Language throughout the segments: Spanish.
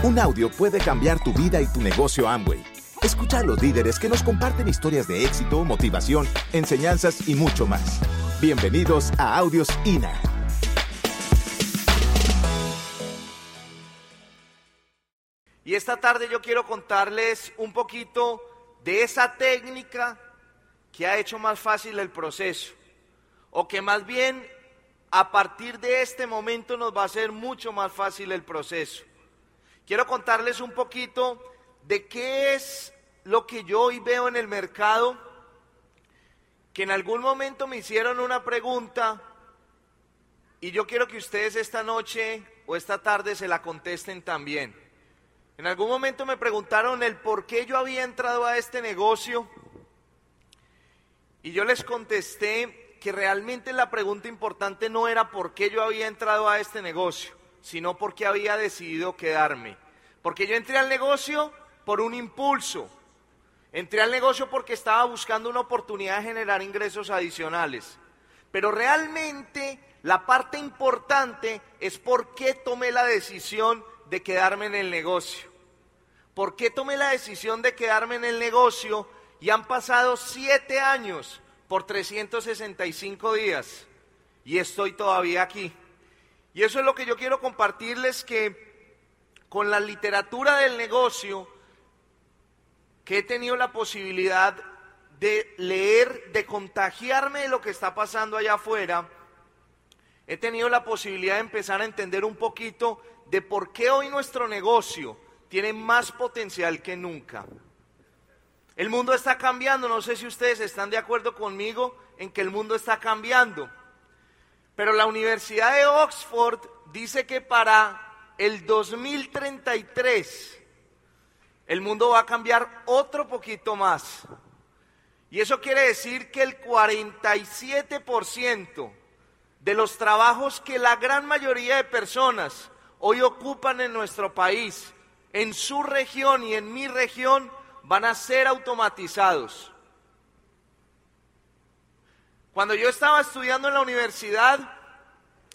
Un audio puede cambiar tu vida y tu negocio Amway. Escucha a los líderes que nos comparten historias de éxito, motivación, enseñanzas y mucho más. Bienvenidos a Audios INA. Y esta tarde yo quiero contarles un poquito de esa técnica que ha hecho más fácil el proceso. O que más bien a partir de este momento nos va a ser mucho más fácil el proceso. Quiero contarles un poquito de qué es lo que yo hoy veo en el mercado, que en algún momento me hicieron una pregunta y yo quiero que ustedes esta noche o esta tarde se la contesten también. En algún momento me preguntaron el por qué yo había entrado a este negocio y yo les contesté que realmente la pregunta importante no era por qué yo había entrado a este negocio sino porque había decidido quedarme. Porque yo entré al negocio por un impulso. Entré al negocio porque estaba buscando una oportunidad de generar ingresos adicionales. Pero realmente la parte importante es por qué tomé la decisión de quedarme en el negocio. ¿Por qué tomé la decisión de quedarme en el negocio y han pasado siete años por 365 días y estoy todavía aquí? Y eso es lo que yo quiero compartirles que con la literatura del negocio que he tenido la posibilidad de leer, de contagiarme de lo que está pasando allá afuera, he tenido la posibilidad de empezar a entender un poquito de por qué hoy nuestro negocio tiene más potencial que nunca. El mundo está cambiando, no sé si ustedes están de acuerdo conmigo en que el mundo está cambiando. Pero la Universidad de Oxford dice que para el 2033 el mundo va a cambiar otro poquito más. Y eso quiere decir que el 47% de los trabajos que la gran mayoría de personas hoy ocupan en nuestro país, en su región y en mi región, van a ser automatizados. Cuando yo estaba estudiando en la universidad,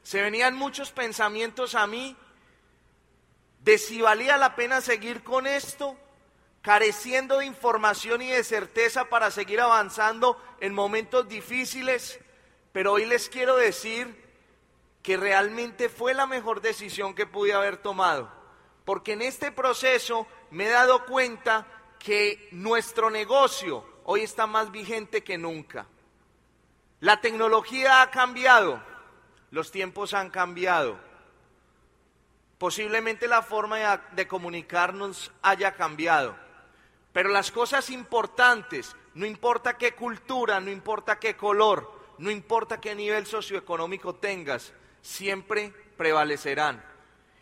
se venían muchos pensamientos a mí de si valía la pena seguir con esto, careciendo de información y de certeza para seguir avanzando en momentos difíciles. Pero hoy les quiero decir que realmente fue la mejor decisión que pude haber tomado. Porque en este proceso me he dado cuenta que nuestro negocio hoy está más vigente que nunca. La tecnología ha cambiado, los tiempos han cambiado. Posiblemente la forma de comunicarnos haya cambiado. Pero las cosas importantes, no importa qué cultura, no importa qué color, no importa qué nivel socioeconómico tengas, siempre prevalecerán.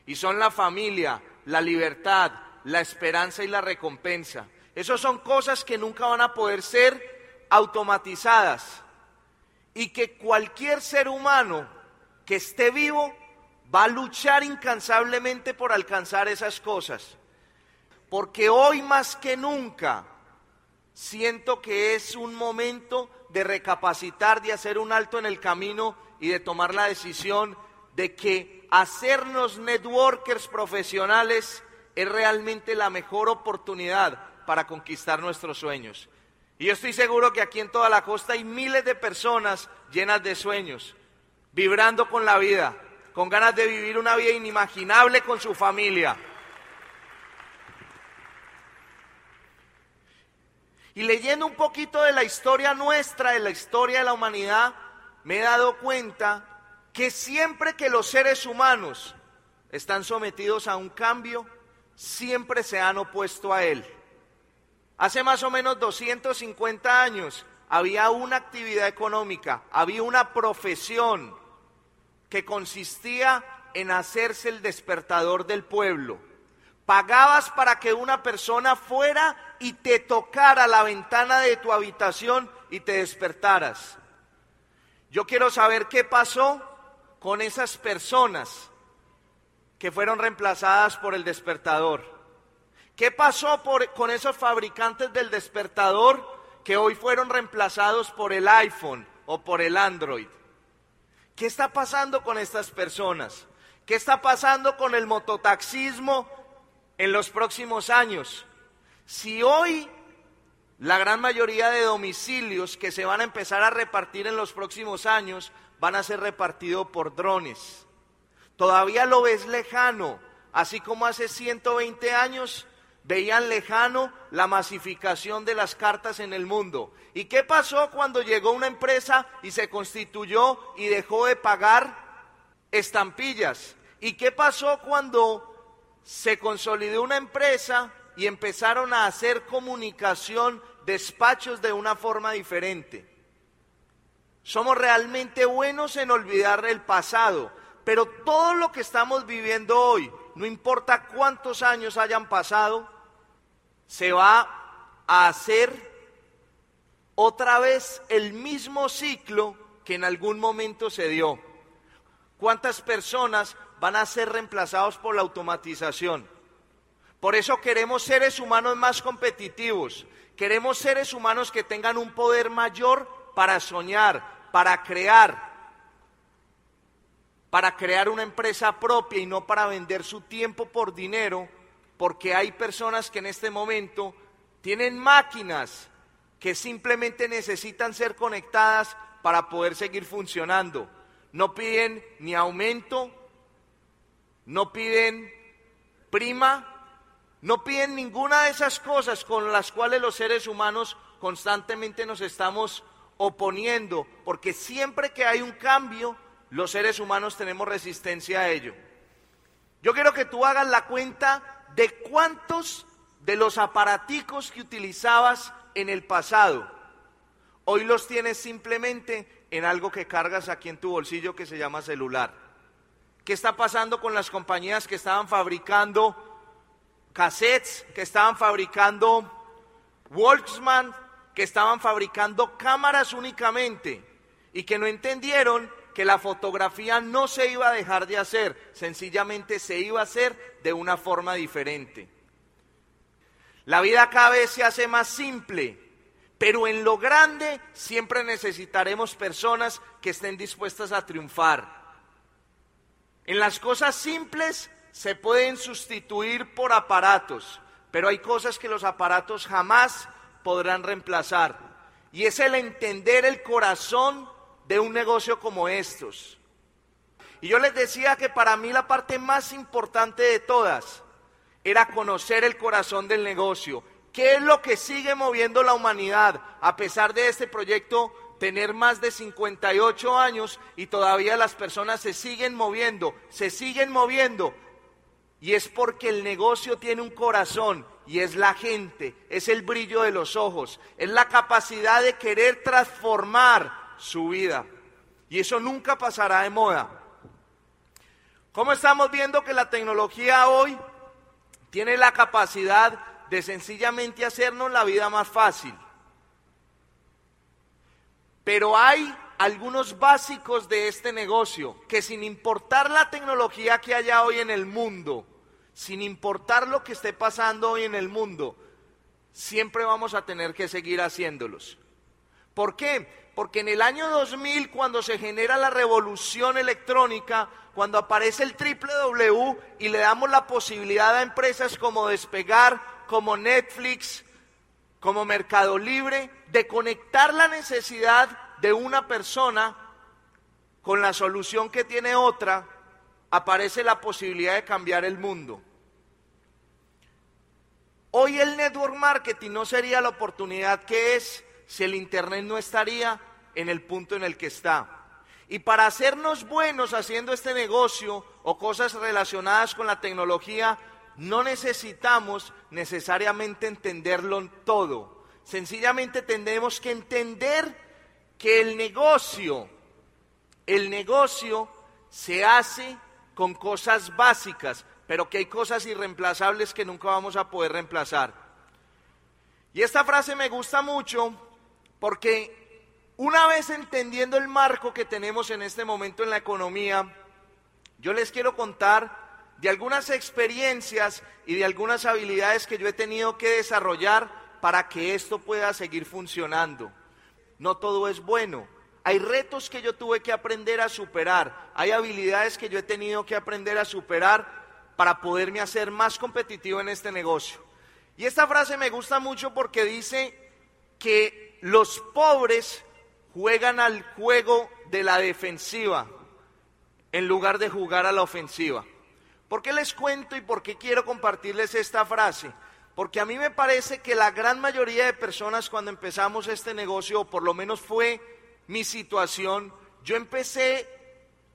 Y son la familia, la libertad, la esperanza y la recompensa. Esas son cosas que nunca van a poder ser automatizadas y que cualquier ser humano que esté vivo va a luchar incansablemente por alcanzar esas cosas. Porque hoy más que nunca siento que es un momento de recapacitar, de hacer un alto en el camino y de tomar la decisión de que hacernos networkers profesionales es realmente la mejor oportunidad para conquistar nuestros sueños. Y yo estoy seguro que aquí en toda la costa hay miles de personas llenas de sueños, vibrando con la vida, con ganas de vivir una vida inimaginable con su familia. Y leyendo un poquito de la historia nuestra, de la historia de la humanidad, me he dado cuenta que siempre que los seres humanos están sometidos a un cambio, siempre se han opuesto a él. Hace más o menos 250 años había una actividad económica, había una profesión que consistía en hacerse el despertador del pueblo. Pagabas para que una persona fuera y te tocara la ventana de tu habitación y te despertaras. Yo quiero saber qué pasó con esas personas que fueron reemplazadas por el despertador. ¿Qué pasó con esos fabricantes del despertador que hoy fueron reemplazados por el iPhone o por el Android? ¿Qué está pasando con estas personas? ¿Qué está pasando con el mototaxismo en los próximos años. Si hoy la gran mayoría de domicilios que se van a empezar a repartir en los próximos años van a ser repartidos por drones. Todavía lo ves lejano, así como hace 120 años veían lejano la masificación de las cartas en el mundo. ¿Y qué pasó cuando llegó una empresa y se constituyó y dejó de pagar estampillas? ¿Y qué pasó cuando se consolidó una empresa y empezaron a hacer comunicación, despachos de una forma diferente? Somos realmente buenos en olvidar el pasado, pero todo lo que estamos viviendo hoy, no importa cuántos años hayan pasado, se va a hacer otra vez el mismo ciclo que en algún momento se dio. ¿Cuántas personas van a ser reemplazados por la automatización? Por eso queremos seres humanos más competitivos, queremos seres humanos que tengan un poder mayor para soñar, para crear, para crear una empresa propia y no para vender su tiempo por dinero, porque hay personas que en este momento tienen máquinas que simplemente necesitan ser conectadas para poder seguir funcionando. No piden ni aumento, no piden prima, no piden ninguna de esas cosas con las cuales los seres humanos constantemente nos estamos oponiendo, porque siempre que hay un cambio, los seres humanos tenemos resistencia a ello. Yo quiero que tú hagas la cuenta de cuántos de los aparaticos que utilizabas en el pasado, hoy los tienes simplemente en algo que cargas aquí en tu bolsillo que se llama celular. ¿Qué está pasando con las compañías que estaban fabricando cassettes, que estaban fabricando Walkman, que estaban fabricando cámaras únicamente y que no entendieron que la fotografía no se iba a dejar de hacer, sencillamente se iba a hacer de una forma diferente. La vida cada vez se hace más simple, pero en lo grande siempre necesitaremos personas que estén dispuestas a triunfar. En las cosas simples se pueden sustituir por aparatos, pero hay cosas que los aparatos jamás podrán reemplazar. Y es el entender el corazón de un negocio como estos. Y yo les decía que para mí la parte más importante de todas era conocer el corazón del negocio. ¿Qué es lo que sigue moviendo la humanidad a pesar de este proyecto tener más de 58 años y todavía las personas se siguen moviendo, se siguen moviendo? Y es porque el negocio tiene un corazón y es la gente, es el brillo de los ojos, es la capacidad de querer transformar su vida. Y eso nunca pasará de moda. ¿Cómo estamos viendo que la tecnología hoy tiene la capacidad de sencillamente hacernos la vida más fácil? Pero hay algunos básicos de este negocio que sin importar la tecnología que haya hoy en el mundo, sin importar lo que esté pasando hoy en el mundo, siempre vamos a tener que seguir haciéndolos. ¿Por qué? Porque en el año 2000, cuando se genera la revolución electrónica, cuando aparece el triple W y le damos la posibilidad a empresas como Despegar, como Netflix, como Mercado Libre, de conectar la necesidad de una persona con la solución que tiene otra, aparece la posibilidad de cambiar el mundo. Hoy el network marketing no sería la oportunidad que es si el Internet no estaría en el punto en el que está. Y para hacernos buenos haciendo este negocio o cosas relacionadas con la tecnología, no necesitamos necesariamente entenderlo todo. Sencillamente tenemos que entender que el negocio, el negocio se hace con cosas básicas, pero que hay cosas irreemplazables que nunca vamos a poder reemplazar. Y esta frase me gusta mucho porque una vez entendiendo el marco que tenemos en este momento en la economía, yo les quiero contar de algunas experiencias y de algunas habilidades que yo he tenido que desarrollar para que esto pueda seguir funcionando. No todo es bueno. Hay retos que yo tuve que aprender a superar, hay habilidades que yo he tenido que aprender a superar para poderme hacer más competitivo en este negocio. Y esta frase me gusta mucho porque dice que los pobres juegan al juego de la defensiva en lugar de jugar a la ofensiva. ¿Por qué les cuento y por qué quiero compartirles esta frase? Porque a mí me parece que la gran mayoría de personas cuando empezamos este negocio, o por lo menos fue mi situación, yo empecé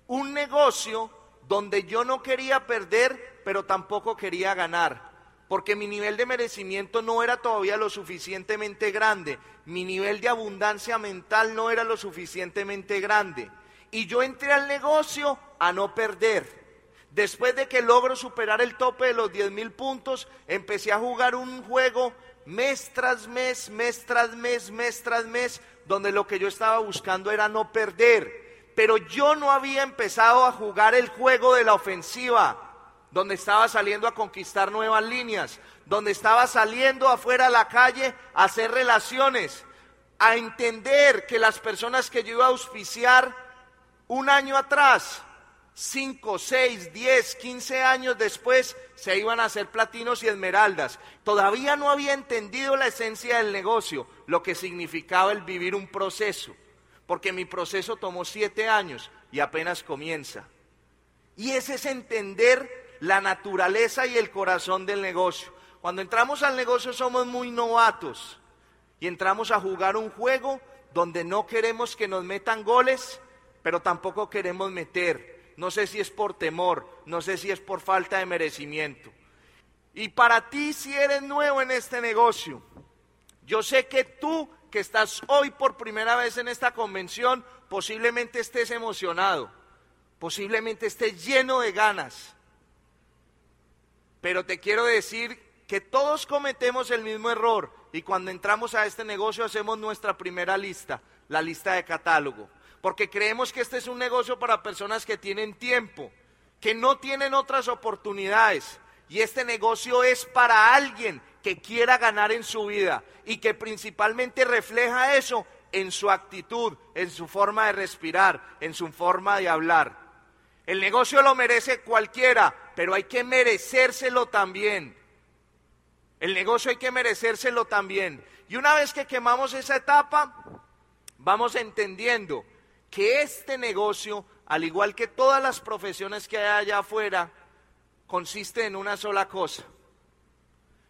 un negocio donde yo no quería perder, pero tampoco quería ganar porque mi nivel de merecimiento no era todavía lo suficientemente grande, mi nivel de abundancia mental no era lo suficientemente grande. Y yo entré al negocio a no perder. Después de que logro superar el tope de los 10 mil puntos, empecé a jugar un juego mes tras mes, mes tras mes, mes tras mes, donde lo que yo estaba buscando era no perder. Pero yo no había empezado a jugar el juego de la ofensiva donde estaba saliendo a conquistar nuevas líneas, donde estaba saliendo afuera a la calle a hacer relaciones, a entender que las personas que yo iba a auspiciar un año atrás, cinco, seis, diez, quince años después, se iban a hacer platinos y esmeraldas. Todavía no había entendido la esencia del negocio, lo que significaba el vivir un proceso, porque mi proceso tomó siete años y apenas comienza. Y ese es entender la naturaleza y el corazón del negocio. Cuando entramos al negocio somos muy novatos y entramos a jugar un juego donde no queremos que nos metan goles, pero tampoco queremos meter. No sé si es por temor, no sé si es por falta de merecimiento. Y para ti si eres nuevo en este negocio, yo sé que tú que estás hoy por primera vez en esta convención, posiblemente estés emocionado, posiblemente estés lleno de ganas, pero te quiero decir que todos cometemos el mismo error y cuando entramos a este negocio hacemos nuestra primera lista, la lista de catálogo, porque creemos que este es un negocio para personas que tienen tiempo, que no tienen otras oportunidades y este negocio es para alguien que quiera ganar en su vida y que principalmente refleja eso en su actitud, en su forma de respirar, en su forma de hablar. El negocio lo merece cualquiera, pero hay que merecérselo también. El negocio hay que merecérselo también. Y una vez que quemamos esa etapa, vamos entendiendo que este negocio, al igual que todas las profesiones que hay allá afuera, consiste en una sola cosa,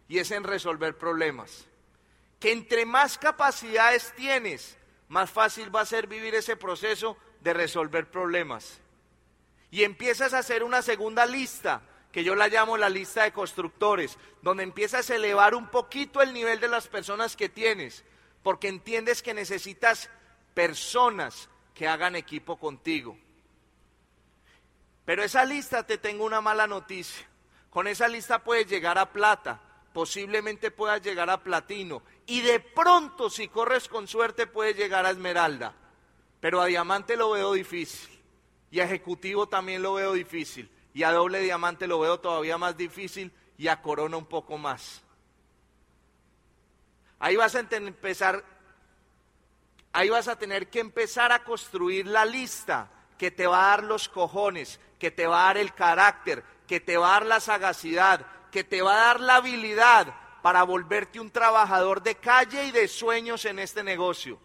y es en resolver problemas. Que entre más capacidades tienes, más fácil va a ser vivir ese proceso de resolver problemas y empiezas a hacer una segunda lista, que yo la llamo la lista de constructores, donde empiezas a elevar un poquito el nivel de las personas que tienes, porque entiendes que necesitas personas que hagan equipo contigo. Pero esa lista te tengo una mala noticia. Con esa lista puedes llegar a plata, posiblemente puedas llegar a platino y de pronto si corres con suerte puedes llegar a esmeralda. Pero a diamante lo veo difícil. Y a ejecutivo también lo veo difícil. Y a doble diamante lo veo todavía más difícil y a corona un poco más. Ahí vas a empezar, ahí vas a tener que empezar a construir la lista que te va a dar los cojones, que te va a dar el carácter, que te va a dar la sagacidad, que te va a dar la habilidad para volverte un trabajador de calle y de sueños en este negocio.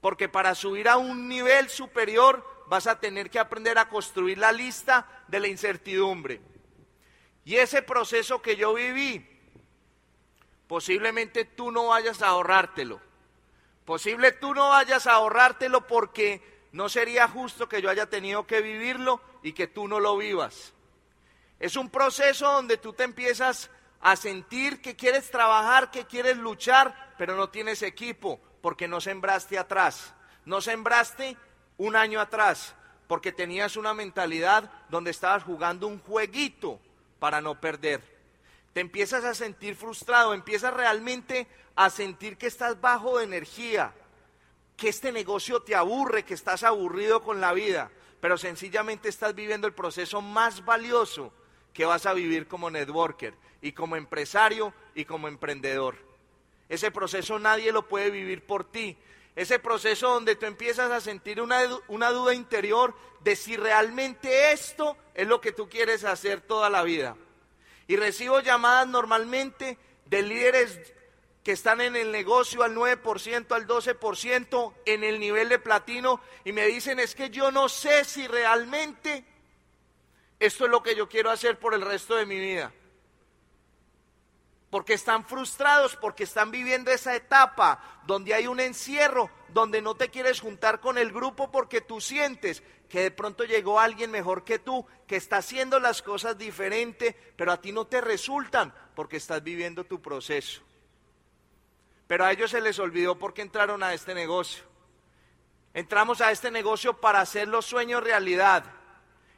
Porque para subir a un nivel superior vas a tener que aprender a construir la lista de la incertidumbre. Y ese proceso que yo viví, posiblemente tú no vayas a ahorrártelo. Posible tú no vayas a ahorrártelo porque no sería justo que yo haya tenido que vivirlo y que tú no lo vivas. Es un proceso donde tú te empiezas a sentir que quieres trabajar, que quieres luchar, pero no tienes equipo, porque no sembraste atrás. No sembraste un año atrás porque tenías una mentalidad donde estabas jugando un jueguito para no perder. Te empiezas a sentir frustrado, empiezas realmente a sentir que estás bajo de energía, que este negocio te aburre, que estás aburrido con la vida, pero sencillamente estás viviendo el proceso más valioso que vas a vivir como networker y como empresario y como emprendedor. Ese proceso nadie lo puede vivir por ti. ese proceso donde tú empiezas a sentir una, una duda interior de si realmente esto es lo que tú quieres hacer toda la vida. Y recibo llamadas normalmente de líderes que están en el negocio al 9%, al 12%, en el nivel de platino, y me dicen, es que yo no sé si realmente esto es lo que yo quiero hacer por el resto de mi vida porque están frustrados, porque están viviendo esa etapa donde hay un encierro, donde no te quieres juntar con el grupo porque tú sientes que de pronto llegó alguien mejor que tú, que está haciendo las cosas diferente, pero a ti no te resultan porque estás viviendo tu proceso. Pero a ellos se les olvidó porque entraron a este negocio. Entramos a este negocio para hacer los sueños realidad.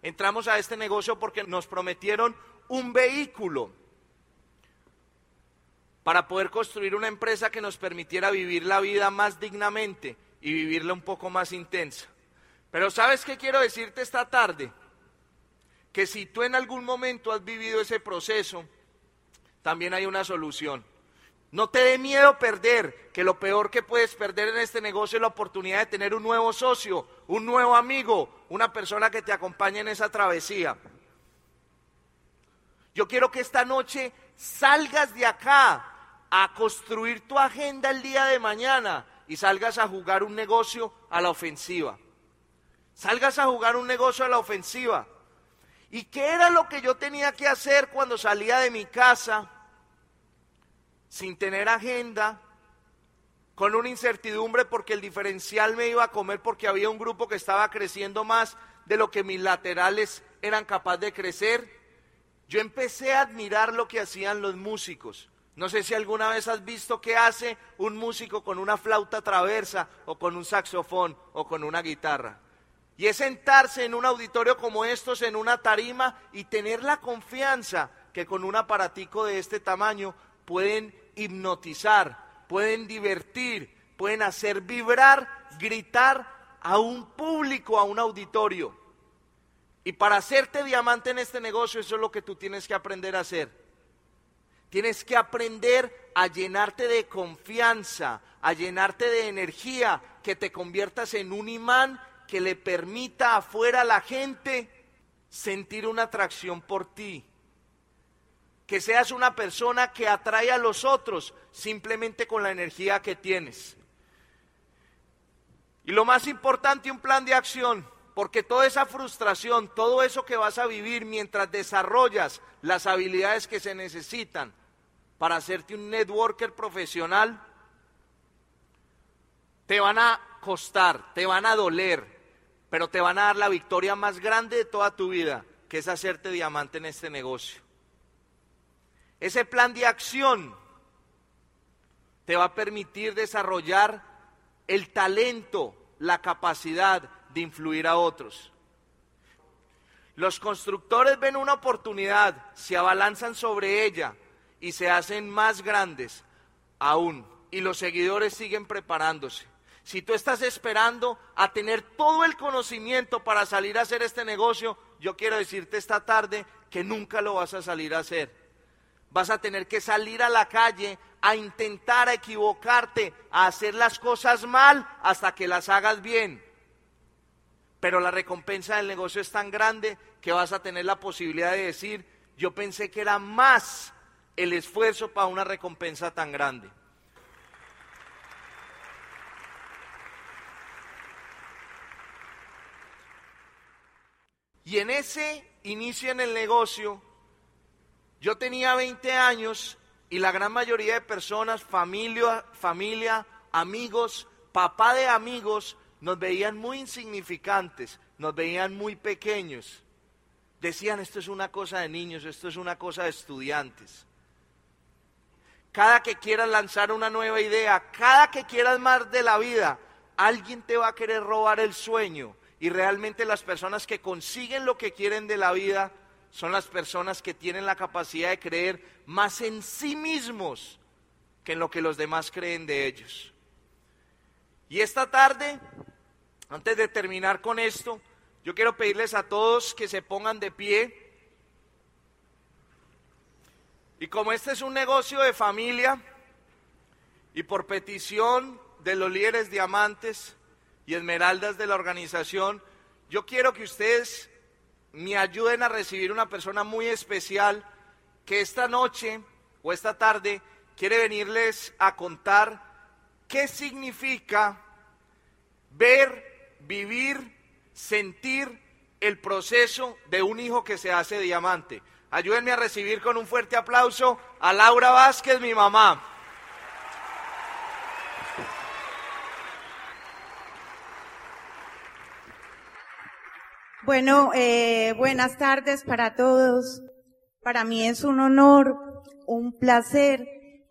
Entramos a este negocio porque nos prometieron un vehículo para poder construir una empresa que nos permitiera vivir la vida más dignamente y vivirla un poco más intensa. Pero ¿sabes qué quiero decirte esta tarde? Que si tú en algún momento has vivido ese proceso, también hay una solución. No te dé miedo perder, que lo peor que puedes perder en este negocio es la oportunidad de tener un nuevo socio, un nuevo amigo, una persona que te acompañe en esa travesía. Yo quiero que esta noche salgas de acá a construir tu agenda el día de mañana y salgas a jugar un negocio a la ofensiva. Salgas a jugar un negocio a la ofensiva. ¿Y qué era lo que yo tenía que hacer cuando salía de mi casa sin tener agenda, con una incertidumbre porque el diferencial me iba a comer porque había un grupo que estaba creciendo más de lo que mis laterales eran capaces de crecer? Yo empecé a admirar lo que hacían los músicos. No sé si alguna vez has visto qué hace un músico con una flauta traversa o con un saxofón o con una guitarra. Y es sentarse en un auditorio como estos, en una tarima, y tener la confianza que con un aparatico de este tamaño pueden hipnotizar, pueden divertir, pueden hacer vibrar, gritar a un público, a un auditorio. Y para hacerte diamante en este negocio, eso es lo que tú tienes que aprender a hacer Tienes que aprender a llenarte de confianza, a llenarte de energía, que te conviertas en un imán que le permita afuera a la gente sentir una atracción por ti. Que seas una persona que atrae a los otros simplemente con la energía que tienes. Y lo más importante, un plan de acción, porque toda esa frustración, todo eso que vas a vivir mientras desarrollas las habilidades que se necesitan, para hacerte un networker profesional, te van a costar, te van a doler, pero te van a dar la victoria más grande de toda tu vida, que es hacerte diamante en este negocio. Ese plan de acción te va a permitir desarrollar el talento, la capacidad de influir a otros. Los constructores ven una oportunidad, se abalanzan sobre ella, y se hacen más grandes aún. Y los seguidores siguen preparándose. Si tú estás esperando a tener todo el conocimiento para salir a hacer este negocio, yo quiero decirte esta tarde que nunca lo vas a salir a hacer. Vas a tener que salir a la calle a intentar a equivocarte, a hacer las cosas mal hasta que las hagas bien. Pero la recompensa del negocio es tan grande que vas a tener la posibilidad de decir, yo pensé que era más el esfuerzo para una recompensa tan grande. Y en ese inicio en el negocio, yo tenía 20 años y la gran mayoría de personas, familia, familia, amigos, papá de amigos, nos veían muy insignificantes, nos veían muy pequeños. Decían, esto es una cosa de niños, esto es una cosa de estudiantes. Cada que quieras lanzar una nueva idea, cada que quieras más de la vida, alguien te va a querer robar el sueño. Y realmente las personas que consiguen lo que quieren de la vida son las personas que tienen la capacidad de creer más en sí mismos que en lo que los demás creen de ellos. Y esta tarde, antes de terminar con esto, yo quiero pedirles a todos que se pongan de pie. Y como este es un negocio de familia, y por petición de los líderes diamantes y esmeraldas de la organización, yo quiero que ustedes me ayuden a recibir una persona muy especial que esta noche o esta tarde quiere venirles a contar qué significa ver, vivir, sentir el proceso de un hijo que se hace diamante. Ayúdenme a recibir con un fuerte aplauso a Laura Vázquez, mi mamá. Bueno, eh, buenas tardes para todos. Para mí es un honor, un placer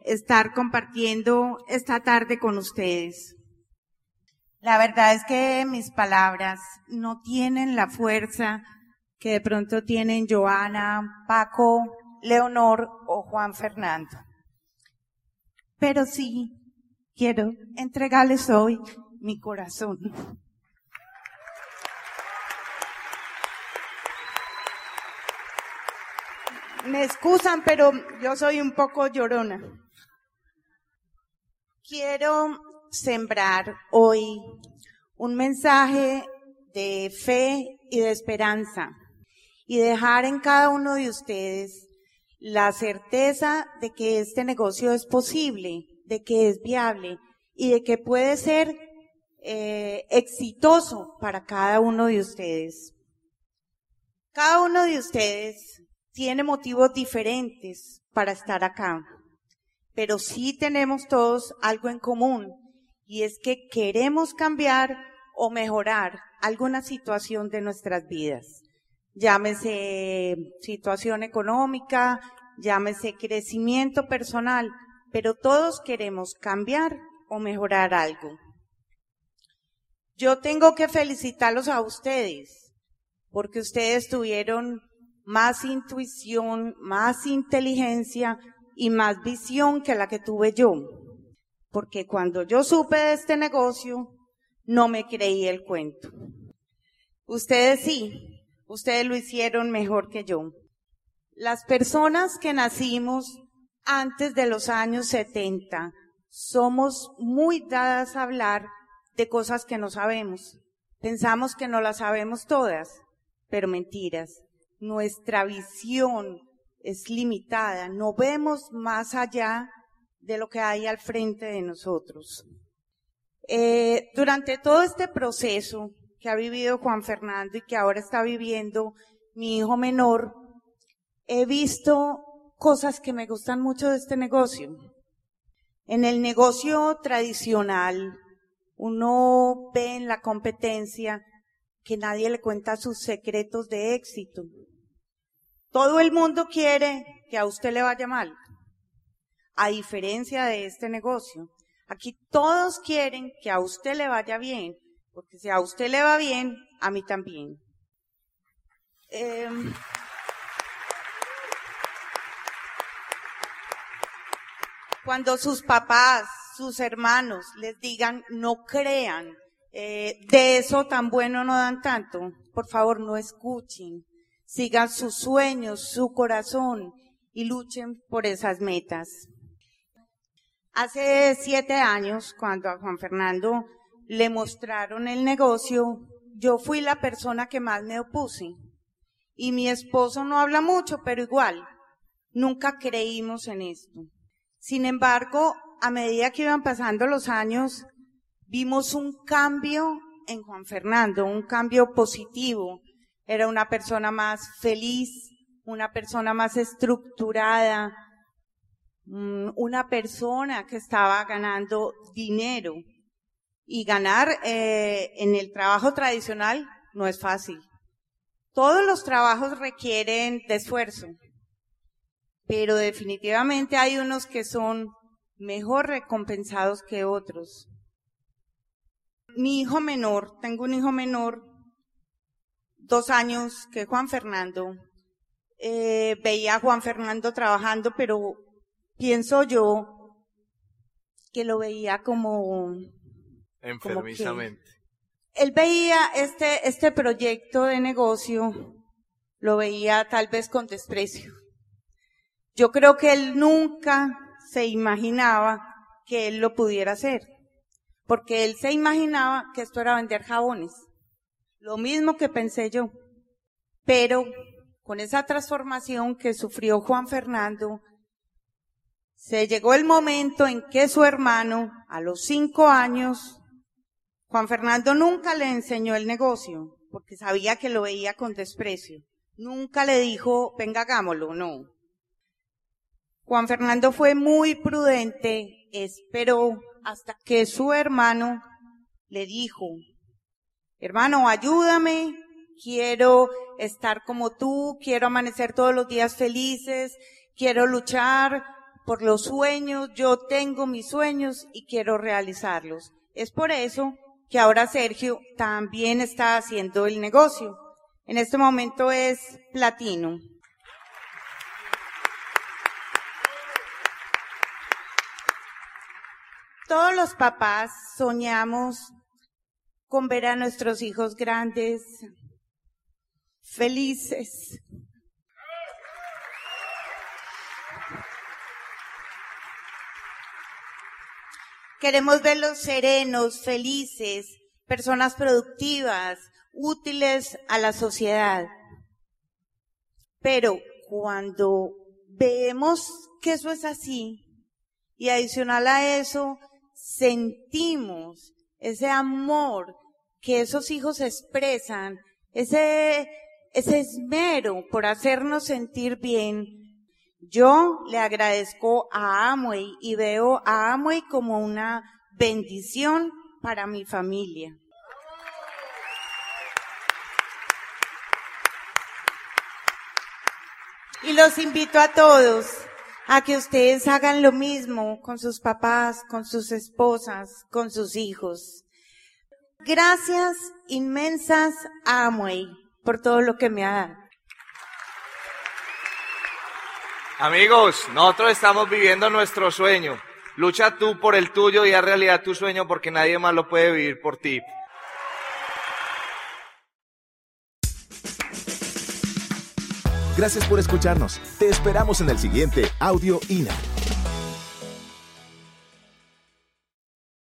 estar compartiendo esta tarde con ustedes. La verdad es que mis palabras no tienen la fuerza que de pronto tienen Joana, Paco, Leonor o Juan Fernando. Pero sí quiero entregarles hoy mi corazón. Me excusan, pero yo soy un poco llorona. Quiero sembrar hoy un mensaje de fe y de esperanza y dejar en cada uno de ustedes la certeza de que este negocio es posible, de que es viable y de que puede ser eh, exitoso para cada uno de ustedes. Cada uno de ustedes tiene motivos diferentes para estar acá, pero sí tenemos todos algo en común y es que queremos cambiar o mejorar alguna situación de nuestras vidas llámese situación económica, llámese crecimiento personal, pero todos queremos cambiar o mejorar algo. Yo tengo que felicitarlos a ustedes, porque ustedes tuvieron más intuición, más inteligencia y más visión que la que tuve yo. Porque cuando yo supe de este negocio, no me creí el cuento. Ustedes sí, Ustedes lo hicieron mejor que yo. Las personas que nacimos antes de los años 70 somos muy dadas a hablar de cosas que no sabemos. Pensamos que no las sabemos todas, pero mentiras. Nuestra visión es limitada, no vemos más allá de lo que hay al frente de nosotros. Eh, durante todo este proceso, que ha vivido Juan Fernando y que ahora está viviendo mi hijo menor, he visto cosas que me gustan mucho de este negocio. En el negocio tradicional, uno ve en la competencia que nadie le cuenta sus secretos de éxito. Todo el mundo quiere que a usted le vaya mal. A diferencia de este negocio, aquí todos quieren que a usted le vaya bien, porque si a usted le va bien, a mí también. Em, cuando sus papás, sus hermanos les digan, no crean, eh, de eso tan bueno no dan tanto, por favor no escuchen, sigan sus sueños, su corazón y luchen por esas metas. Hace siete años, cuando a Juan Fernando le mostraron el negocio, yo fui la persona que más me opuse. Y mi esposo no habla mucho, pero igual, nunca creímos en esto. Sin embargo, a medida que iban pasando los años, vimos un cambio en Juan Fernando, un cambio positivo. Era una persona más feliz, una persona más estructurada, una persona que estaba ganando dinero. Y ganar eh, en el trabajo tradicional no es fácil. Todos los trabajos requieren de esfuerzo, pero definitivamente hay unos que son mejor recompensados que otros. Mi hijo menor, tengo un hijo menor, dos años que Juan Fernando, eh, veía a Juan Fernando trabajando, pero pienso yo que lo veía como Enfermizamente. Él veía este, este proyecto de negocio, lo veía tal vez con desprecio. Yo creo que él nunca se imaginaba que él lo pudiera hacer. porque él se imaginaba que esto era vender jabones. Lo mismo que pensé yo. Pero con esa transformación que sufrió Juan Fernando, se llegó el momento en que su hermano, a los cinco años, Juan Fernando nunca le enseñó el negocio, porque sabía que lo veía con desprecio. Nunca le dijo, venga, hagámoslo, no. Juan Fernando fue muy prudente, esperó hasta que su hermano le dijo, hermano, ayúdame, quiero estar como tú, quiero amanecer todos los días felices, quiero luchar por los sueños, yo tengo mis sueños y quiero realizarlos. Es por eso que ahora Sergio también está haciendo el negocio. En este momento es platino. Todos los papás soñamos con ver a nuestros hijos grandes, felices. Queremos verlos serenos, felices, personas productivas, útiles a la sociedad. Pero cuando vemos que eso es así, y adicional a eso, sentimos ese amor que esos hijos expresan, ese, ese esmero por hacernos sentir bien, yo le agradezco a Amway y veo a Amway como una bendición para mi familia. Y los invito a todos a que ustedes hagan lo mismo con sus papás, con sus esposas, con sus hijos. Gracias inmensas a Amway por todo lo que me ha dado. Amigos, nosotros estamos viviendo nuestro sueño. Lucha tú por el tuyo y haz realidad tu sueño porque nadie más lo puede vivir por ti. Gracias por escucharnos. Te esperamos en el siguiente Audio INA.